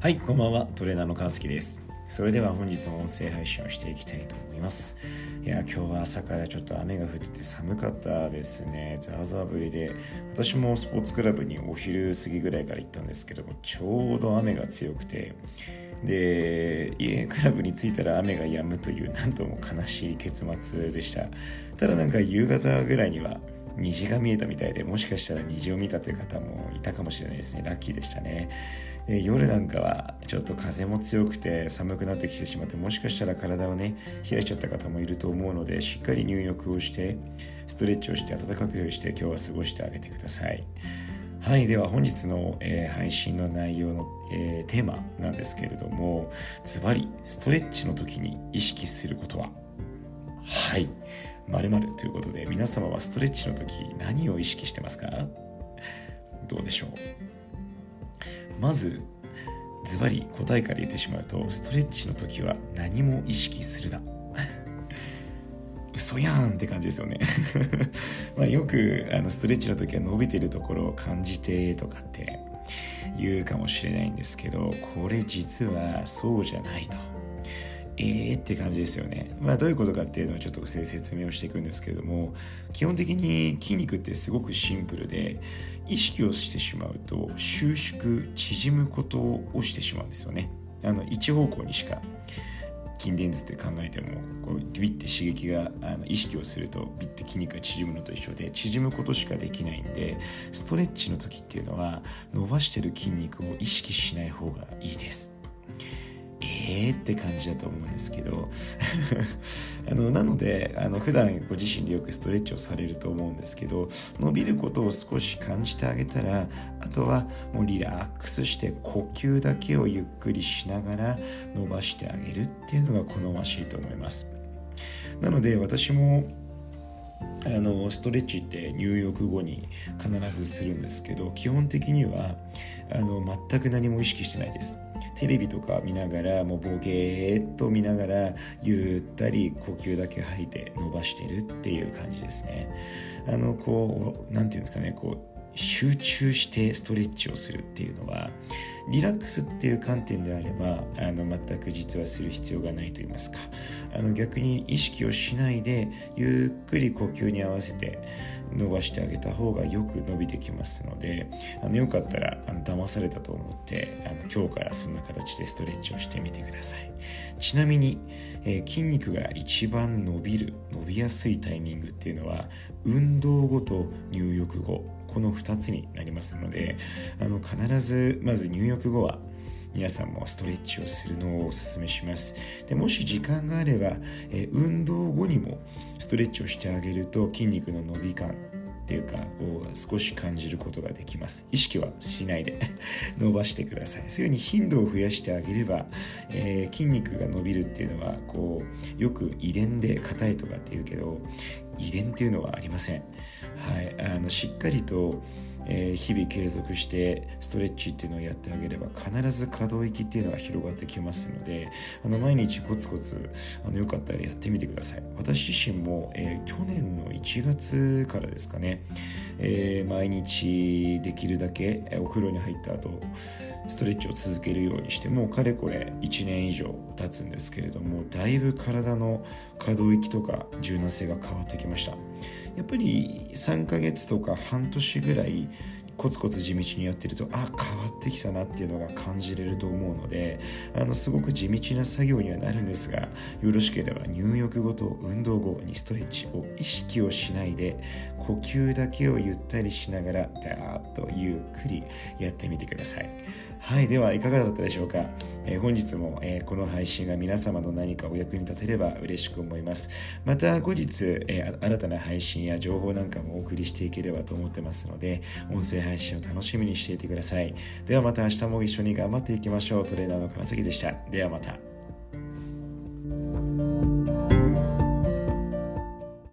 はいこんばんは。トレーナーの川月です。それでは本日も音声配信をしていきたいと思います。いや今日は朝からちょっと雨が降ってて寒かったですね。ザーザー降りで私もスポーツクラブにお昼過ぎぐらいから行ったんですけどもちょうど雨が強くてで家クラブに着いたら雨が止むという何とも悲しい結末でした。ただなんか夕方ぐらいには虹が見えたみたいでもしかしたら虹を見たという方もいたかもしれないですね。ラッキーでしたね。で夜なんかはちょっと風も強くて寒くなってきてしまってもしかしたら体をね冷やしちゃった方もいると思うのでしっかり入浴をしてストレッチをして暖かくして今日は過ごしてあげてください。はいでは本日の、えー、配信の内容の、えー、テーマなんですけれどもズバリストレッチの時に意識することは？はい。〇〇ということで皆様はストレッチの時何を意識してますか？どうでしょう？まずズバリ答えから言ってしまうとストレッチの時は何も意識するな 嘘やんって感じですよね まあよくあのストレッチの時は伸びてるところを感じてとかって言うかもしれないんですけどこれ実はそうじゃないと。えーって感じですよね。まあどういうことかっていうのをちょっと説明をしていくんですけれども基本的に筋肉ってすごくシンプルで意識をしてしまうと収縮縮むことをしてしまうんですよね。あの一方向にしか筋電図って考えてもこうビッて刺激があの意識をするとビッて筋肉が縮むのと一緒で縮むことしかできないんでストレッチの時っていうのは伸ばしてる筋肉を意識しない方がいいです。えーって感じだと思うんですけど。あのなのであの普段ご自身でよくストレッチをされると思うんですけど伸びることを少し感じてあげたらあとはもうリラックスして呼吸だけをゆっくりしながら伸ばしてあげるっていうのが好ましいと思います。なので私もあのストレッチって入浴後に必ずするんですけど基本的にはあの全く何も意識してないです。テレビとか見ながらもうボケーっと見ながらゆったり呼吸だけ吐いて伸ばしてるっていう感じですね。あのこう何て言うんですかねこう集中してストレッチをするっていうのはリラックスっていう観点であればあの全く実はする必要がないと言いますか。あの逆に意識をしないでゆっくり呼吸に合わせて伸ばしてあげた方がよく伸びてきますのであのよかったらあの騙されたと思ってあの今日からそんな形でストレッチをしてみてください。ちなみに、えー、筋肉が一番伸びる伸びやすいタイミングっていうのは運動後と入浴後。この2つになりますのであの必ずまず入浴後は皆さんもストレッチをするのをおすすめします。でもし時間があれば、え運動後にもストレッチをしてあげると筋肉の伸び感っていうかを少し感じることができます。意識はしないで 伸ばしてください。そういうふうに頻度を増やしてあげれば、えー、筋肉が伸びるっていうのはこうよく遺伝で硬いとかっていうけど遺伝っていうのはありません。はい。あのしっかりとえ、日々継続してストレッチっていうのをやってあげれば必ず可動域っていうのが広がってきますのであの毎日コツコツあのよかったらやってみてください。私自身も、えー、去年の1月からですかね、えー、毎日できるだけお風呂に入った後ストレッチを続けるようにしてもうかれこれ1年以上経つんですけれどもだいぶ体の可動域とか柔軟性が変わってきました。やっぱり3ヶ月とか半年ぐらいコツコツ地道にやってるとあ変わってきたなっていうのが感じれると思うのであのすごく地道な作業にはなるんですがよろしければ入浴後と運動後にストレッチを意識をしないで呼吸だけをゆったりしながらダーッとゆっくりやってみてください。はいではいかがだったでしょうか、えー、本日も、えー、この配信が皆様の何かお役に立てれば嬉しく思います。また後日、えー、新たな配信や情報なんかもお送りしていければと思ってますので音声配配信を楽しみにしていてください。ではまた明日も一緒に頑張っていきましょう。トレーナーの金崎でした。ではまた。